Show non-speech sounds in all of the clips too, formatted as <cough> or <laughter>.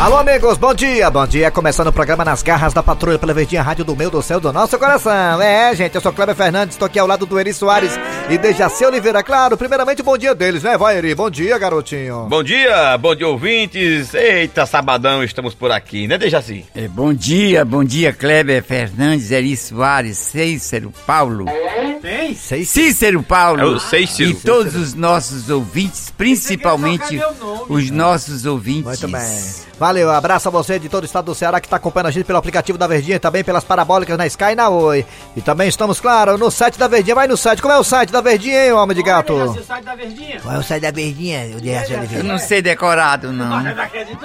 Alô, amigos, bom dia, bom dia. Começando o programa Nas Garras da Patrulha pela Verdinha Rádio do Meu, do Céu, do Nosso Coração. É, gente, eu sou Kleber Fernandes, estou aqui ao lado do Eri Soares e Dejaci Oliveira. Claro, primeiramente, bom dia deles, né? Vai, Eri, bom dia, garotinho. Bom dia, bom dia, ouvintes. Eita, sabadão, estamos por aqui, né, Dejaci? É, bom dia, bom dia, Kleber Fernandes, Eri Soares, Cícero Paulo. Tem? Cícero Paulo. É o Cícero. E todos os nossos ouvintes, principalmente os nossos ouvintes. Muito bem. Valeu, abraço a você de todo o estado do Ceará que está acompanhando a gente pelo aplicativo da Verdinha e também pelas parabólicas na Sky e na Oi. E também estamos, claro, no site da Verdinha. Vai no site. Como é o site da Verdinha, hein, homem de gato? o site da Verdinha. Qual é o site da Verdinha, Eu Oliveira? não sei decorado, não.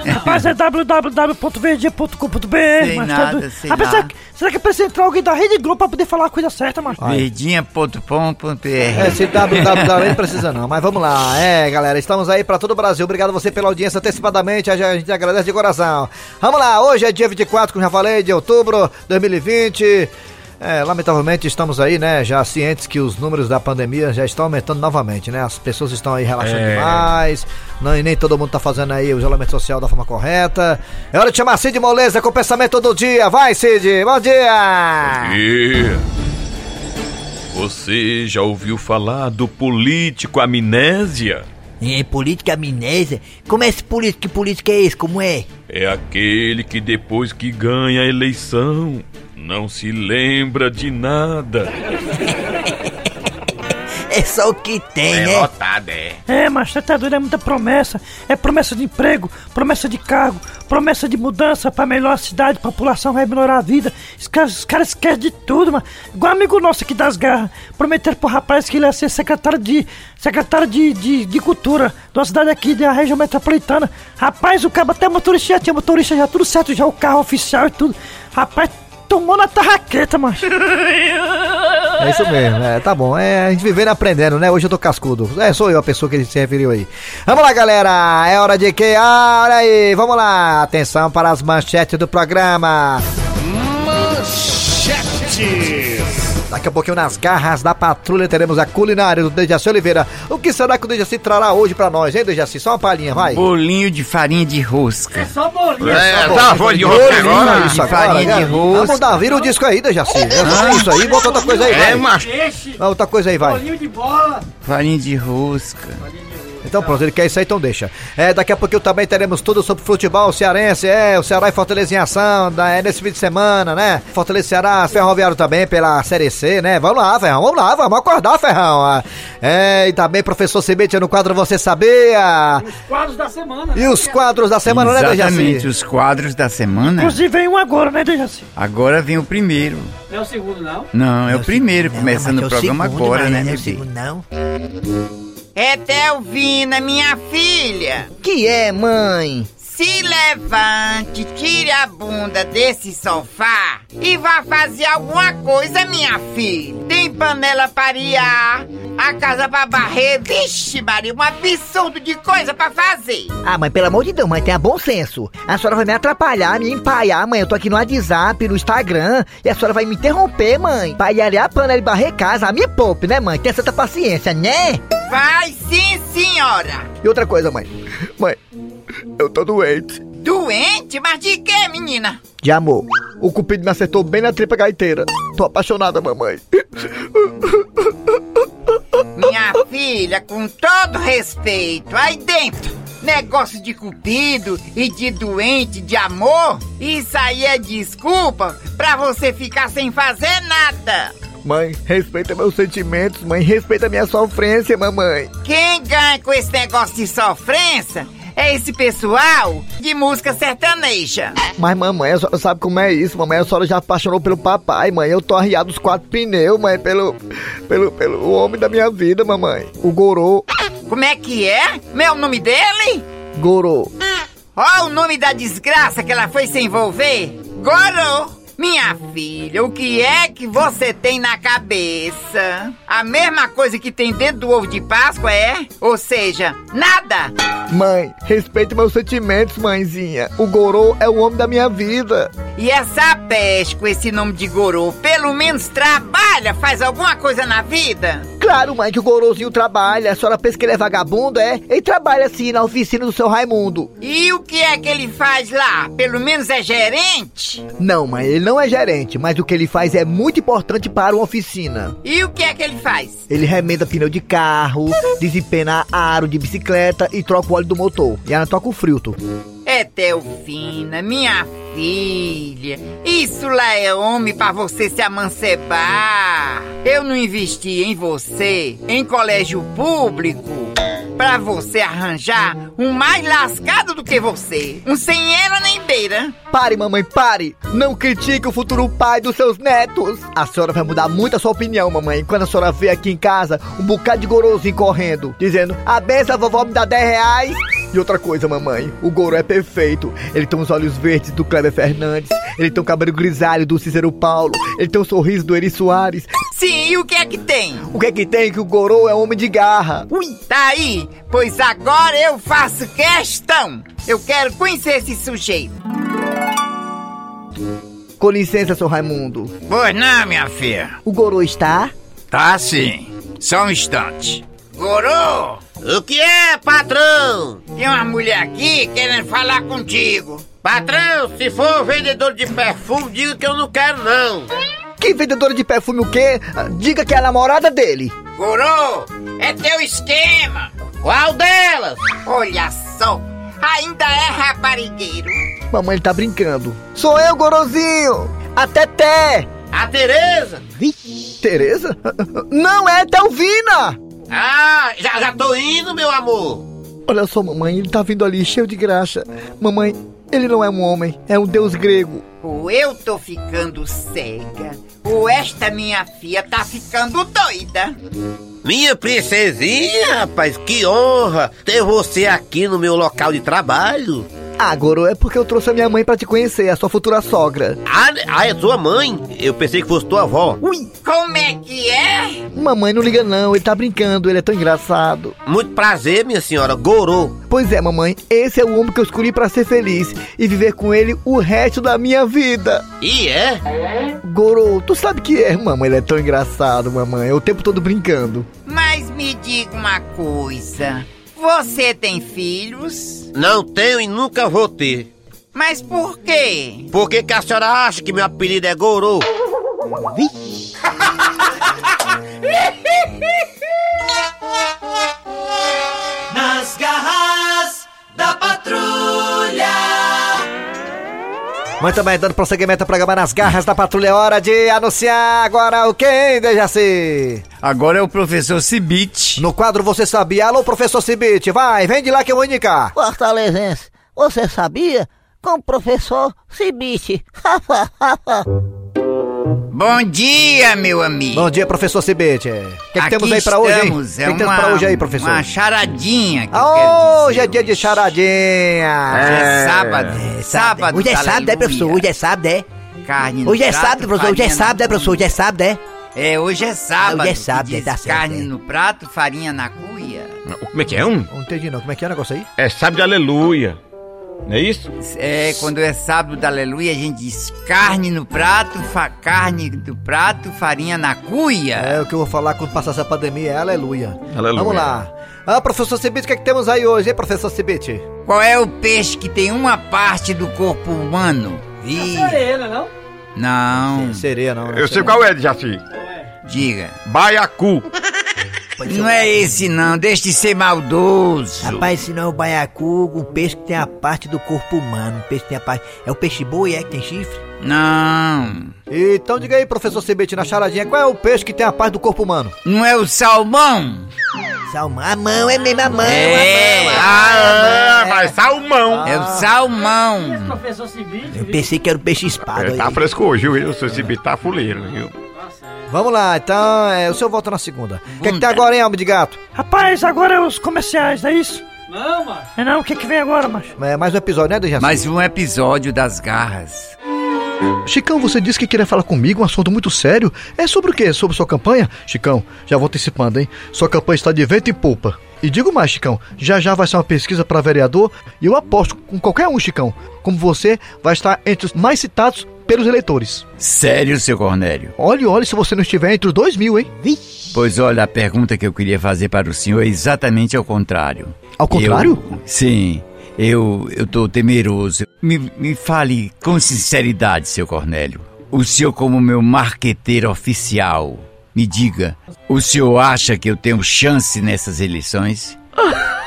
Rapaz, é www.verdinha.com.br. Sei mas nada, tá doido. sei Rapaz, será, que- será que precisa entrar alguém da Rede Globo pra poder falar a coisa certa, mano? Verdinha.com.br É, esse www não precisa não, mas vamos lá. É, galera, estamos aí pra todo o Brasil. Obrigado a você pela audiência antecipadamente, a gente agradece de coração. Vamos lá, hoje é dia 24, como já falei, de outubro de 2020. É, lamentavelmente estamos aí, né, já cientes que os números da pandemia já estão aumentando novamente, né? As pessoas estão aí relaxando É. demais, não, e nem todo mundo tá fazendo aí o isolamento social da forma correta. É hora de chamar Cid Moleza com o pensamento do dia. Vai, Cid, bom dia! E... Você já ouviu falar do político amnésia? É, política amnésia? Como é esse político? Que político é esse? Como é? É aquele que depois que ganha a eleição não se lembra de nada. <laughs> É só o que tem, né? Derrotado, é. É, mas você tá doido, é muita promessa. É promessa de emprego, promessa de cargo, promessa de mudança pra melhorar a cidade, população vai melhorar a vida. Os caras, os caras esquecem de tudo, mano. Igual amigo nosso aqui das garras. Prometeram pro rapaz que ele ia ser secretário de. secretário de, de, de cultura de uma cidade aqui da região metropolitana. Rapaz, o cara até motorista já tinha motorista já tudo certo, já o carro oficial e tudo. Rapaz, tomou na tarraqueta, mano. <laughs> É isso mesmo, é, tá bom. É a gente vivendo aprendendo, né? Hoje eu tô cascudo. É, sou eu a pessoa que ele se referiu aí. Vamos lá, galera. É hora de que? Ah, olha aí. Vamos lá. Atenção para as manchetes do programa. Daqui a pouquinho, nas garras da patrulha, teremos a culinária do Dejaci Oliveira. O que será que o Dejaci trará hoje pra nós, hein, Dejaci? Só uma palhinha, vai. Bolinho de farinha de rosca. Só bolinha. É, tá, foi de Bolinho, roupa agora. isso de agora, farinha de rosca. Vamos dar, vira o disco aí, Dejaci. É só isso aí, bota outra coisa aí, É, vai. Peixe, Ah, Outra coisa aí, vai. bolinho de bola. Farinha de rosca. Então pronto, ele quer isso aí, então deixa. É, daqui a pouquinho também teremos tudo sobre futebol cearense, é, o Ceará e Fortaleza em ação, da- é, nesse fim de semana, né? Fortaleza e Ceará, Ferroviário também pela Série C, né? Vamos lá, Ferrão, vamos lá, vamos acordar, Ferrão. É, e também professor Cibete no quadro Você Sabia? Quadros da semana. E os quadros da semana, né, Exatamente, Dejaci? os quadros da semana. Inclusive vem um agora, né, Dejaci? Agora vem o primeiro. Não é o segundo, não? Não, é o primeiro, Não, começando é o programa segundo, agora, né, não é meu o filho? segundo, não. É Delvina, minha filha. Que é, mãe? Se levante, tire a bunda desse sofá e vá fazer alguma coisa, minha filha. Tem panela para arear, a casa para varrer. Vixe, Maria, um absurdo de coisa para fazer. Ah, mãe, pelo amor de Deus, mãe, tenha bom senso. A senhora vai me atrapalhar, me empaiar, mãe. Eu tô aqui no WhatsApp, no Instagram, e a senhora vai me interromper, mãe. Pra ir arear a panela e barrer casa. Me poupe, né, mãe? Tenha certa paciência, né? Vai sim, senhora. E outra coisa, mãe. Mãe, eu tô doente. Doente? Mas de quê, menina? De amor. O cupido me acertou bem na tripa gaiteira. Tô apaixonada, mamãe. Minha filha, com todo respeito, aí dentro, negócio de cupido e de doente de amor, isso aí é desculpa pra você ficar sem fazer nada. Mãe, respeita meus sentimentos, mãe. Respeita minha sofrência, mamãe. Quem ganha com esse negócio de sofrência é esse pessoal de música sertaneja. Mas, mamãe, a senhora sabe como é isso, mamãe. A senhora já apaixonou pelo papai, mãe. Eu tô arriado os quatro pneus, mãe, pelo. pelo. pelo homem da minha vida, mamãe. O Gorô. Como é que é? Meu nome dele? Gorô. Ó o nome da desgraça que ela foi se envolver. Gorô. Minha filha, o que é que você tem na cabeça? A mesma coisa que tem dentro do ovo de Páscoa é? Ou seja, nada! Mãe, respeita meus sentimentos, mãezinha. O Gorô é o homem da minha vida. E essa peste com esse nome de Gorô, pelo menos trabalha, faz alguma coisa na vida? Claro, mãe, que o Gorozinho trabalha. A senhora pensa que ele é vagabundo, é? Ele trabalha sim na oficina do seu Raimundo. E o que é que ele faz lá? Pelo menos é gerente? Não, mãe, ele não é gerente, mas o que ele faz é muito importante para uma oficina. E o que é que ele faz? Ele remenda pneu de carro, <laughs> desempena aro de bicicleta e troca o óleo do motor. E ainda toca o filtro. É Teofina, minha filha. Isso lá é homem pra você se amancebar. Eu não investi em você, em colégio público, pra você arranjar um mais lascado do que você. Um sem ela nem beira. Pare, mamãe, pare! Não critique o futuro pai dos seus netos! A senhora vai mudar muito a sua opinião, mamãe, quando a senhora vê aqui em casa um bocado de gorozinho correndo, dizendo: A benção, vovó me dá 10 reais. E outra coisa, mamãe, o Goro é perfeito. Ele tem os olhos verdes do Kleber Fernandes, ele tem o cabelo grisalho do Cícero Paulo, ele tem o sorriso do Eri Soares. Sim, e o que é que tem? O que é que tem que o Goro é homem de garra? Ui, tá aí, pois agora eu faço questão. Eu quero conhecer esse sujeito. Com licença, seu Raimundo. Pois não, minha filha. O Goro está? Tá sim. Só um instante. Gorô, O que é, patrão? tem uma mulher aqui querendo falar contigo. Patrão, se for vendedor de perfume, diga que eu não quero, não. Que vendedora de perfume o quê? Diga que é a namorada dele. Gorô, é teu esquema. Qual delas? Olha só, ainda é raparigueiro. Mamãe, ele tá brincando. Sou eu, Gorozinho! A Teté! A Tereza? Tereza? <laughs> Não é Telvina! Ah, já, já tô indo, meu amor. Olha só, mamãe, ele tá vindo ali cheio de graxa. Mamãe, ele não é um homem, é um deus grego. Ou eu tô ficando cega, ou esta minha filha tá ficando doida. Minha princesinha, rapaz, que honra ter você aqui no meu local de trabalho. Ah, Goro, é porque eu trouxe a minha mãe pra te conhecer, a sua futura sogra. Ah, ah, é sua mãe? Eu pensei que fosse tua avó. Ui! Como é que é? Mamãe, não liga não, ele tá brincando, ele é tão engraçado. Muito prazer, minha senhora, Gorô. Pois é, mamãe, esse é o homem que eu escolhi pra ser feliz e viver com ele o resto da minha vida. E é? Goro, tu sabe que é, mamãe, ele é tão engraçado, mamãe, é o tempo todo brincando. Mas me diga uma coisa. Você tem filhos? Não tenho e nunca vou ter. Mas por quê? Por que, que a senhora acha que meu apelido é Gorô? Nas garras da patrulha. Muito bem, dando prosseguimento ao programa Nas Garras da Patrulha. É hora de anunciar agora o quem, Dejaci? Agora é o professor Cibite. No quadro Você Sabia? Alô, professor Cibite, vai, vem de lá que eu vou indicar. Fortalezense, você sabia? Com o professor Cibite. <laughs> Bom dia, meu amigo. Bom dia, professor Cibite. O que, que Aqui temos aí pra hoje, hein? O estamos, que, é que temos uma, pra hoje aí, professor? Uma charadinha que Ah, hoje é dia de charadinha. Hoje é sábado. sábado. Hoje é sábado, é, aleluia. professor? Hoje é sábado, é? Carne no Hoje é sábado, professor. Hoje é sábado, é, professor? Hoje é sábado, é? É, hoje é sábado. Hoje é sábado, que diz tá certo, Carne é. no prato, farinha na cuia. Como é que é um? Não entendi não, como é que é o negócio aí? É sábado de aleluia. Não é isso? É, quando é sábado da aleluia, a gente diz carne no prato, fa- carne do prato, farinha na cuia. É o que eu vou falar quando passar essa pandemia, é aleluia. Aleluia. Vamos lá. Ah, professor Cibite, o que, é que temos aí hoje, hein, professor Cibite? Qual é o peixe que tem uma parte do corpo humano? Ih, não? não, Sereia, não. né? Eu sei qual é, Jaci. diga. Baiacu. Não é esse não, deixe de ser maldoso. Rapaz, esse não é o baiacu, um peixe que tem a parte do corpo humano. Um peixe que tem a parte. É o peixe boi, é? Que tem chifre? Não, Então diga aí, professor Cibite, na charadinha, qual é o peixe que tem a parte do corpo humano? não é o salmão? Salmão. A mão é mesmo a mão. É. a mão, a Ah, é, mas salmão. É o salmão. Eu pensei que era o peixe espada. É, tá fresco hoje, viu? O seu cibite tá fuleiro, viu? Vamos lá, então, é, o senhor volta na segunda. O que, é que tem agora, hein, alma de gato? Rapaz, agora é os comerciais, é isso? Não, macho. É não, o que que vem agora, macho? É, mais um episódio, né, Dejaci? Mais um episódio das garras. Chicão, você disse que queria falar comigo, um assunto muito sério. É sobre o quê? Sobre sua campanha? Chicão, já vou antecipando, hein? Sua campanha está de vento em polpa. E digo mais, Chicão, já já vai ser uma pesquisa para vereador e eu aposto com qualquer um, Chicão, como você vai estar entre os mais citados pelos eleitores. Sério, seu Cornélio? Olhe, olhe se você não estiver entre os dois mil, hein? Pois olha, a pergunta que eu queria fazer para o senhor é exatamente ao contrário. Ao contrário? Eu- sim, eu, eu tô temeroso. Me, me fale com sinceridade, seu Cornélio. O senhor, como meu marqueteiro oficial, me diga, o senhor acha que eu tenho chance nessas eleições? <laughs>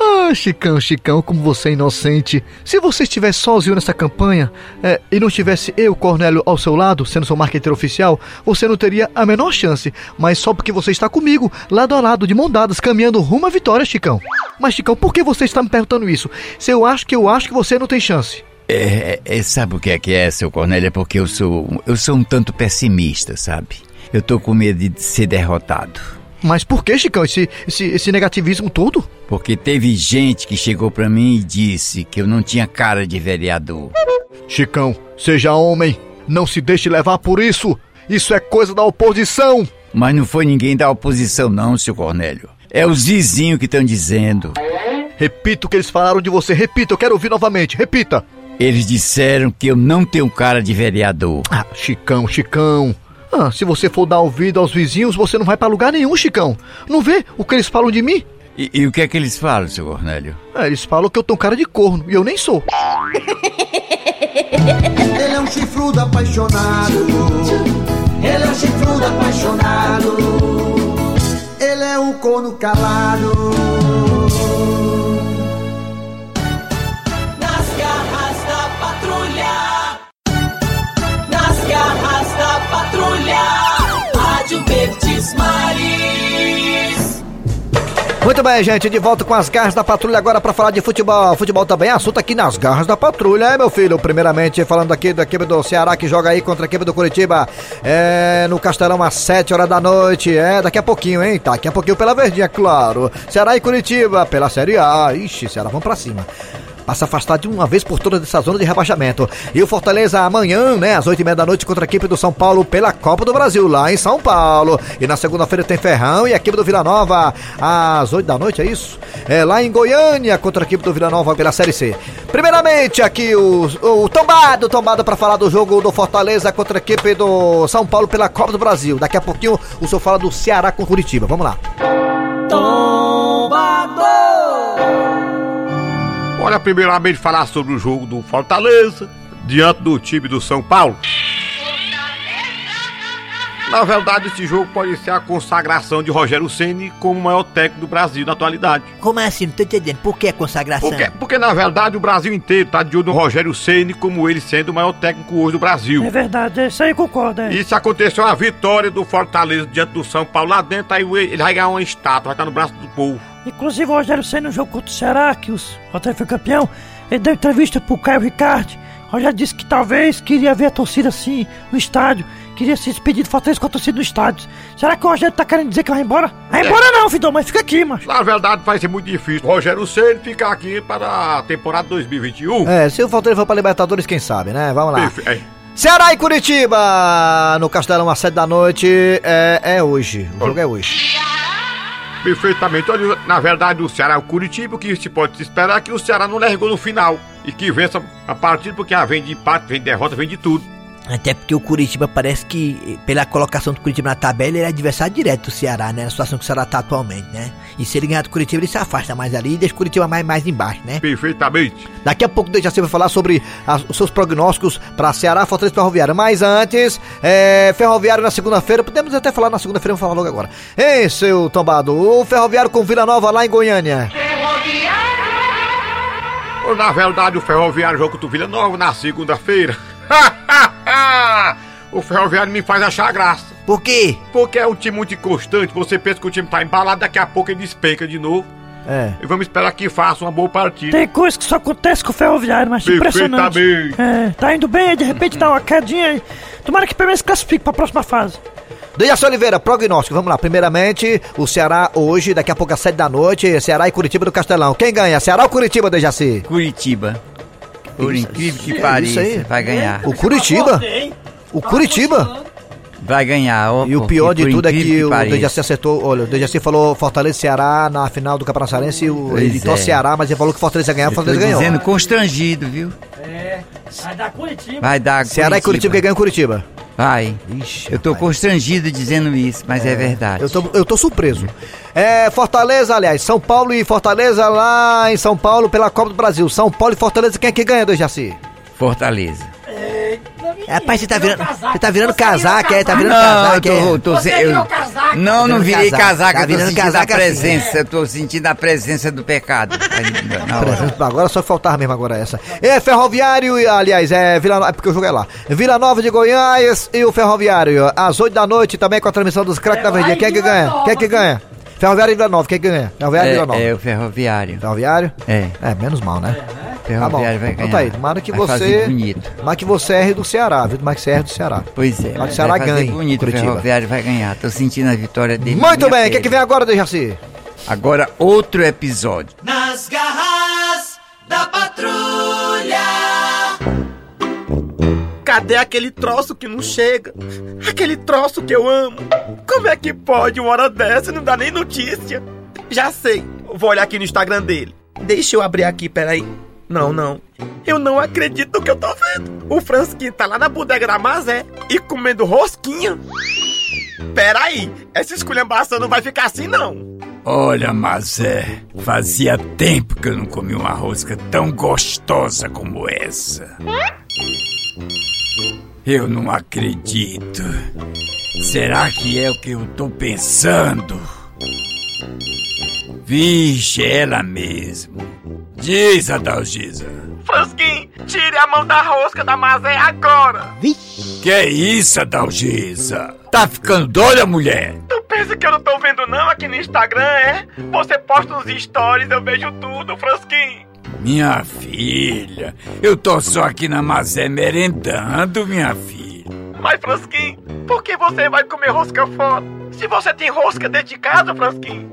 Ah, Chicão, Chicão, como você é inocente. Se você estivesse sozinho nessa campanha é, e não tivesse eu, Cornélio, ao seu lado, sendo seu marqueteiro oficial, você não teria a menor chance. Mas só porque você está comigo, lado a lado, de mão dadas, caminhando rumo à vitória, Chicão. Mas, Chicão, por que você está me perguntando isso? Se eu acho que eu acho que você não tem chance. É, é, sabe o que é que é, seu Cornélio? É porque eu sou, eu sou um tanto pessimista, sabe? Eu tô com medo de ser derrotado. Mas por que, Chicão, esse, esse, esse negativismo todo? Porque teve gente que chegou pra mim e disse que eu não tinha cara de vereador. Chicão, seja homem. Não se deixe levar por isso. Isso é coisa da oposição. Mas não foi ninguém da oposição, não, seu Cornélio. É os vizinhos que estão dizendo. Repita o que eles falaram de você. Repita, eu quero ouvir novamente. Repita. Eles disseram que eu não tenho cara de vereador. Ah, Chicão, Chicão. Ah, se você for dar ouvido aos vizinhos, você não vai pra lugar nenhum, Chicão. Não vê o que eles falam de mim? E, e o que é que eles falam, seu Cornélio? Ah, eles falam que eu tenho cara de corno e eu nem sou. <laughs> Ele é um chifrudo apaixonado. Ele é um chifrudo apaixonado. Ele é um corno calado. Muito bem, gente, de volta com as garras da patrulha agora pra falar de futebol. Futebol também é assunto aqui nas garras da patrulha, é, meu filho? Primeiramente, falando aqui da equipe do Ceará que joga aí contra a equipe do Curitiba. É, no Castelão às 7 horas da noite. É, daqui a pouquinho, hein? Daqui a pouquinho pela verdinha, claro. Ceará e Curitiba pela Série A. Ixi, Ceará, vamos pra cima. Passa afastado de uma vez por todas dessa zona de rebaixamento. E o Fortaleza amanhã, né, às oito e meia da noite, contra a equipe do São Paulo pela Copa do Brasil, lá em São Paulo. E na segunda-feira tem Ferrão e a equipe do Vila Nova às oito da noite, é isso? É lá em Goiânia, contra a equipe do Vila Nova pela Série C. Primeiramente, aqui o, o Tombado, Tombado para falar do jogo do Fortaleza contra a equipe do São Paulo pela Copa do Brasil. Daqui a pouquinho o senhor fala do Ceará com Curitiba. Vamos lá. Olha, primeiramente falar sobre o jogo do Fortaleza diante do time do São Paulo. Na verdade, esse jogo pode ser a consagração de Rogério Ceni como o maior técnico do Brasil na atualidade. Como assim? Não tô entendendo. Por que a consagração? Porque, porque na verdade o Brasil inteiro tá de olho no Rogério Ceni como ele sendo o maior técnico hoje do Brasil. É verdade, isso aí concorda. É. Isso aconteceu a vitória do Fortaleza diante do São Paulo lá dentro, aí ele vai ganhar uma estátua, vai estar no braço do povo. Inclusive o Rogério Senna no jogo contra o Ceará, que o Rogério foi campeão, ele deu entrevista pro Caio Ricardo. O Rogério disse que talvez queria ver a torcida assim no estádio, queria se despedir do Fortaleza com a torcida no estádio. Será que o Rogério tá querendo dizer que vai embora? Vai embora não, Fidão, mas fica aqui, macho. Na verdade vai ser muito difícil o Rogério Ceni ficar aqui para a temporada 2021. É, se o Fortaleza for pra Libertadores, quem sabe, né? Vamos lá. Perfe- é. Ceará e Curitiba no Castelão às 7 da noite. É, é hoje. O jogo é hoje. Perfeitamente. Olha, na verdade, o Ceará é o Curitiba, que se pode esperar é que o Ceará não largou no final e que vença a partida, porque ah, vem de empate, vem de derrota, vem de tudo. Até porque o Curitiba parece que, pela colocação do Curitiba na tabela, ele é adversário direto do Ceará, né? Na situação que o Ceará tá atualmente, né? E se ele ganhar do Curitiba, ele se afasta mais ali e deixa o Curitiba mais, mais embaixo, né? Perfeitamente. Daqui a pouco deixa você vai falar sobre as- os seus prognósticos para Ceará, Fortaleza e Ferroviário. Mas antes, é, Ferroviário na segunda-feira, podemos até falar na segunda-feira, vamos falar logo agora. Ei, seu tombado, o Ferroviário com Vila Nova lá em Goiânia. Ou, na verdade, o Ferroviário joga contra o Vila Nova na segunda-feira. <laughs> o Ferroviário me faz achar graça. Por quê? Porque é um time muito inconstante, você pensa que o time tá embalado, daqui a pouco ele despenca de novo. É. E vamos esperar que faça uma boa partida. Tem coisa que só acontece com o Ferroviário, mas impressionante. Perfeitamente. É, tá indo bem, aí de repente dá uma quedinha aí. Tomara que pelo menos classifique pra próxima fase. Dejaci Oliveira, prognóstico, vamos lá. Primeiramente, o Ceará hoje, daqui a pouco às 7 da noite, Ceará e Curitiba do Castelão. Quem ganha? Ceará ou Curitiba, Dejaci? Curitiba. Por Isso- incrível que pareça, vai ganhar. O Curitiba? O Curitiba? Vai ganhar. ó, E o pior de tudo é incrível que o. Dejaci acertou. Olha, o Dejaci falou Fortaleza e Ceará na final do Campeonato Cearense. Ele disse é. Ceará, mas ele falou que Fortaleza ia ganhar, Fortaleza ganhou. dizendo constrangido, viu? É, vai dar Curitiba. Vai dar Ceará e Curitiba que ganham Curitiba. Vai. Ixi, Eu tô rapaz. constrangido dizendo isso, mas é, verdade. Eu tô, eu tô surpreso. É, Fortaleza, aliás, São Paulo e Fortaleza lá em São Paulo pela Copa do Brasil. São Paulo e Fortaleza, quem é que ganha, Dejaci? Fortaleza. Rapaz, você tá virando, você tá virando casaco, é? Tá virando Não, casaco, eu é? tô, casaco. Não, não Tá virei casaco, casaco, tá eu tô virando sentindo a casaco assim. presença, eu tô sentindo a presença do pecado. <laughs> Agora só faltava mesmo agora essa. É Ferroviário, aliás, é Vila Nova, é porque eu joguei lá. Vila Nova de Goiás e o Ferroviário. Às 8 da noite também com a transmissão dos craques da Verdinha. Quem é que ganha? Quem é que ganha? Ferroviário e Vila Nova, quem é que ganha? Ferroviário e Vila Nova. É, é o ferroviário. Ferroviário? É, É, menos mal, né? o ferroviário vai Então ganhar. tá aí, tomara que vai você. Bonito. Tomara que você erre do Ceará, viu? Tomara que você erre do Ceará. Pois é, Mas o vai Ceará ganhe, bonito, Curitiba. o ferroviário vai ganhar. Tô sentindo a vitória dele. Muito bem, o que, é que vem agora, Dejaci? Agora outro episódio. Nas garras da patrulha. Cadê aquele troço que não chega? Aquele troço que eu amo. Como é que pode uma hora dessa não dá nem notícia? Já sei. Vou olhar aqui no Instagram dele. Deixa eu abrir aqui, peraí. Não, não. Eu não acredito no que eu tô vendo. O Fransquinho tá lá na bodega da Mazé e comendo rosquinha. Peraí, essa esculhambação não vai ficar assim, não. Olha, Mazé, fazia tempo que eu não comi uma rosca tão gostosa como essa. Eu não acredito. Será que é o que eu tô pensando? Vixe, ela mesmo. Diz, Adalgisa. Fransquinho, tire a mão da rosca da Mazé agora. Que é isso, Adalgisa? Tá ficando doida, mulher? Tu pensa que eu não tô vendo não aqui no Instagram, é? Você posta uns stories, eu vejo tudo, Fransquinho. Minha filha, eu tô só aqui na Mazé merendando, minha filha. Mas, Fransquinho, por que você vai comer rosca fora? Se você tem rosca dentro de casa, Fransquinho.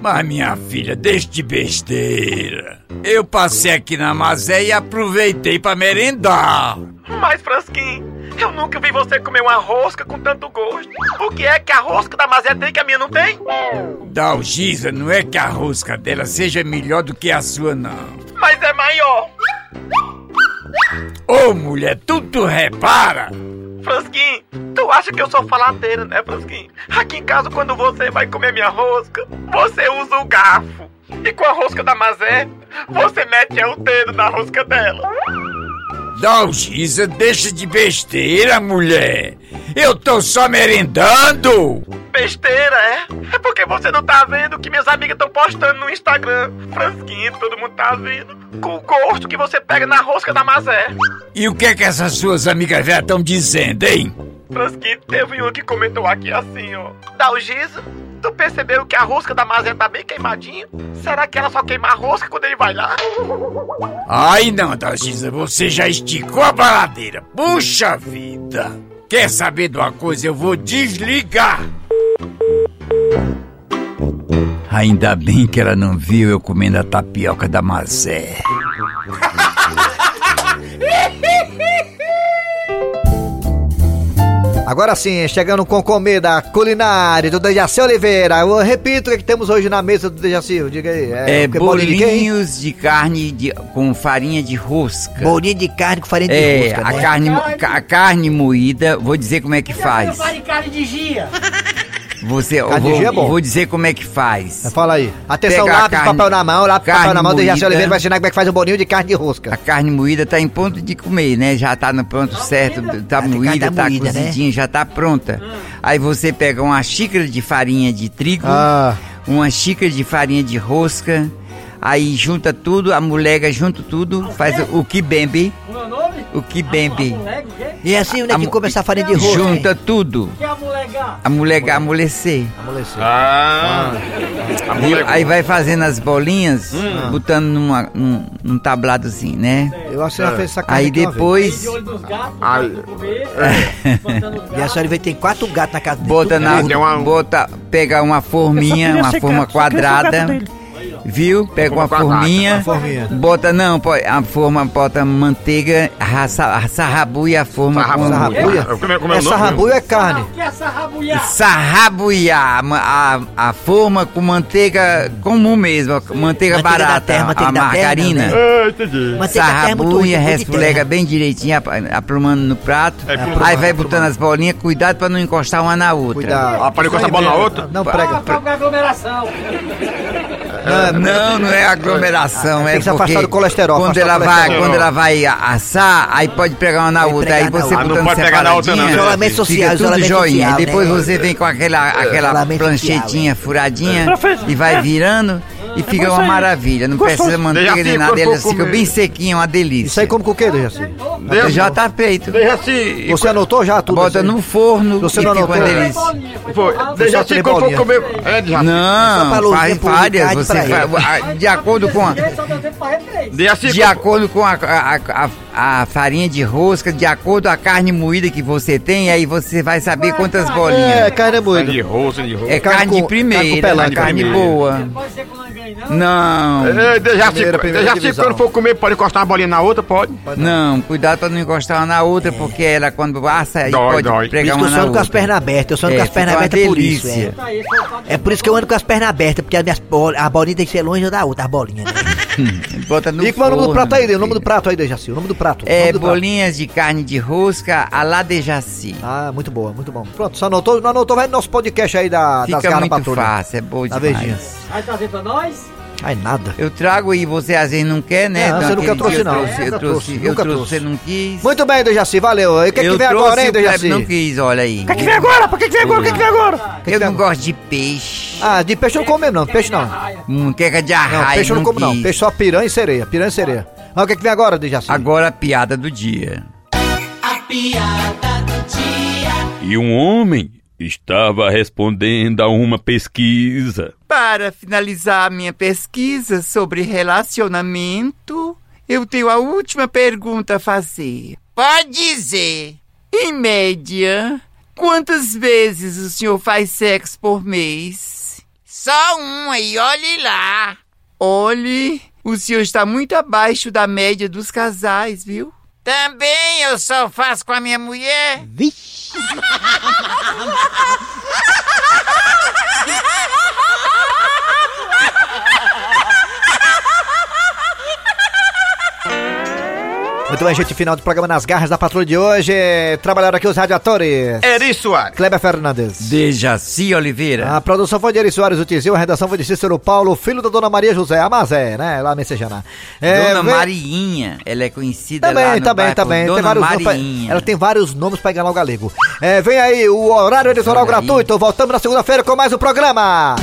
Mas minha filha, deixe de besteira. Eu passei aqui na Mazé e aproveitei pra merendar. Mas, Fransquinho, eu nunca vi você comer uma rosca com tanto gosto. O que é que a rosca da Mazé tem que a minha não tem? Dalgisa, não é que a rosca dela seja melhor do que a sua, não. Mas é maior. Ô mulher, tu, tu repara? Fransquinho, tu acha que eu sou faladeira, né, Fransquinho? Aqui em casa, quando você vai comer minha rosca, você usa o garfo. E com a rosca da Mazé, você mete é o dedo na rosca dela. Dalgisa, deixa de besteira, mulher. Eu tô só merendando. Besteira, é? É porque você não tá vendo que minhas amigas estão postando no Instagram. Fransquinho, todo mundo tá vendo. Com o gosto que você pega na rosca da Mazé. E o que é que essas suas amigas já estão dizendo, hein? Fransquinho, teve um que comentou aqui assim, ó. Dalgisa, tu percebeu que a rosca da Mazé tá bem queimadinha? Será que ela só queima a rosca quando ele vai lá? Ai não, Dalgisa, você já esticou a baladeira. Puxa vida. Quer saber de uma coisa? Eu vou desligar. Ainda bem que ela não viu eu comendo a tapioca da Mazé. <laughs> Agora sim, chegando com comida culinária do Dejaci Oliveira. Eu repito o que, que temos hoje na mesa do Dejaci. Diga aí. É, o que, bolinho de bolinhos de carne de- com farinha de rosca. Bolinha de carne com farinha de É, rosca, a né? carne, mo- ca- a carne moída, vou dizer como é que faz. Vai de carne de gia. Você, eu vou, é vou dizer como é que faz. Fala aí. Atenção, Pega a lápis, carne- papel na mão, lápis, papel na mão. O Dejaci moída. Oliveira vai ensinar como é que faz o bolinho de carne de A rosca. carne moída tá em ponto de comer, né? Já tá no ponto certo, tá moída, tá tá moída, né? cozidinha, já tá pronta. Aí você pega uma xícara de farinha de trigo, Ah, uma xícara de farinha de rosca, aí junta tudo, a molega junta tudo, faz o, o meu nome? o. Molega, o quê? E assim, onde é A que mo- come essa farinha de rosca? hein? Junta tudo, Que é a molegar? a molega amolecer. amolecer. Ah, a Aí, aí vai fazendo as bolinhas, Hum. botando numa, num, num tabladozinho, né? Eu acho que já fez essa carne Aí depois De olho gatos, comer, <laughs> os E a senhora vê que tem quatro gatos na casa dele. bota na bota pega uma forminha, uma forma quadrada. Viu? Pega uma forminha, uma forminha. bota, não, pô, a forma, bota manteiga, sarrabuia a forma Sarrabu- com... Sarrabuia? Como é- como é o Essa nome? rabuia é carne. Sarrabuia, ma- a, a forma com manteiga comum mesmo, manteiga, Manteiga da barata, terra, manteiga a da terra, margarina. né? Entendi. Manteiga terra é muito ruim, Sarrabuia, resfulega bem direitinho, ap- aprumando no prato. É, aí aprumando, vai botando as bolinhas, cuidado pra não encostar uma na outra. Cuidado. Ah, para encostar a bola na outra? Não prega. Não, não é aglomeração, tem é que se afastar do colesterol, Quando ela do vai, colesterol. quando ela vai assar, aí pode pegar uma na outra, aí você. Ah, não botando pode pegar na outra, não. Isolamento social, fica tudo joinha. social, Aí depois né? você vem com aquela aquela Isolamento planchetinha furadinha Professor, e vai é. virando e fica gostoso. uma maravilha. Não Gostoso. precisa manteiga Dejaci, nem nada, quando elas ficam bem sequinhas, uma delícia. Isso aí come com o quê, Dejaci? Deixa- Já tá feito. Deixa assim. Você anotou já tudo? Bota assim? no forno Você e não fica uma anotou? delícia. Foi. Assim tem for bolinha. comer. É, Dejaci. Não, faz várias. Você faz, a- de acordo com a, de acordo com a, a, a- a farinha de rosca, de acordo com a carne moída que você tem, aí você vai saber quantas É, bolinhas. carne É moída. de rosto, é de rosto. É carne carne de primeira, carne carne, de Não, É, Dejaci, Primeira, primeira Dejaci, divisão. quando for comer, pode encostar uma bolinha na outra, pode? não, cuidado pra não encostar uma na outra, porque ela quando assa aí Dói, pode dói. Pregar uma eu na sonho com as pernas abertas. Eu sonho É, com as pernas abertas por isso. É. é por isso que eu ando com as pernas abertas, porque as minhas bol- a bolinha tem que ser longe da outra, as bolinhas. Né? <laughs> Bota no E qual é o nome do prato aí, o nome do prato aí, Dejaci? O nome do prato. É do prato. bolinhas de carne de rosca a la de jaci. Ah, muito boa, muito bom. Pronto, só anotou, não anotou, vai no nosso podcast aí da, das Fica garras muito patrulha. fácil, é boa Da demais. Verdinha. Vai trazer pra nós? Ai, nada. Eu trago e você às vezes não quer, né? Não, você nunca dia trouxe, eu não. trouxe, Nunca Eu trouxe, trouxe, eu nunca trouxe, trouxe. você não quis. Muito bem, Dejaci, valeu. O que, que eu vem trouxe, agora, hein, Dejaci? não quis, olha aí. O que, que vem agora? Por que, que vem agora? O que, que vem agora? que eu que não é? gosto de peixe. Ah, de peixe eu não como mesmo, não. Peixe não. Muqueca de Não, arraia, peixe eu não como, não. Peixe só piranha e sereia. Piranha e sereia. Mas o que, que vem agora, Dejaci? Agora a piada do dia. E um homem estava respondendo a uma pesquisa. Para finalizar minha pesquisa sobre relacionamento, eu tenho a última pergunta a fazer. Pode dizer. Em média, quantas vezes o senhor faz sexo por mês? Só uma e olhe lá. Olhe, o senhor está muito abaixo da média dos casais, viu? Também eu só faço com a minha mulher. <laughs> Muito bem, gente, final do programa Nas Garras da Patrulha de hoje. Trabalharam aqui os radiadores. Eri Soares. Kleber Fernandes. Dejaci Oliveira. A produção foi de Eri Soares, o Tizil, a redação foi de Cícero Paulo, filho da Dona Maria José, a Mazé, né? Lá Messejana. É, Dona vem- Mariinha, ela é conhecida lá Também, no também, bairro também. Tem Dona vários nomes pra- ela tem vários nomes pra enganar o galego. É, vem aí o horário eleitoral gratuito. Voltamos na segunda-feira com mais um programa.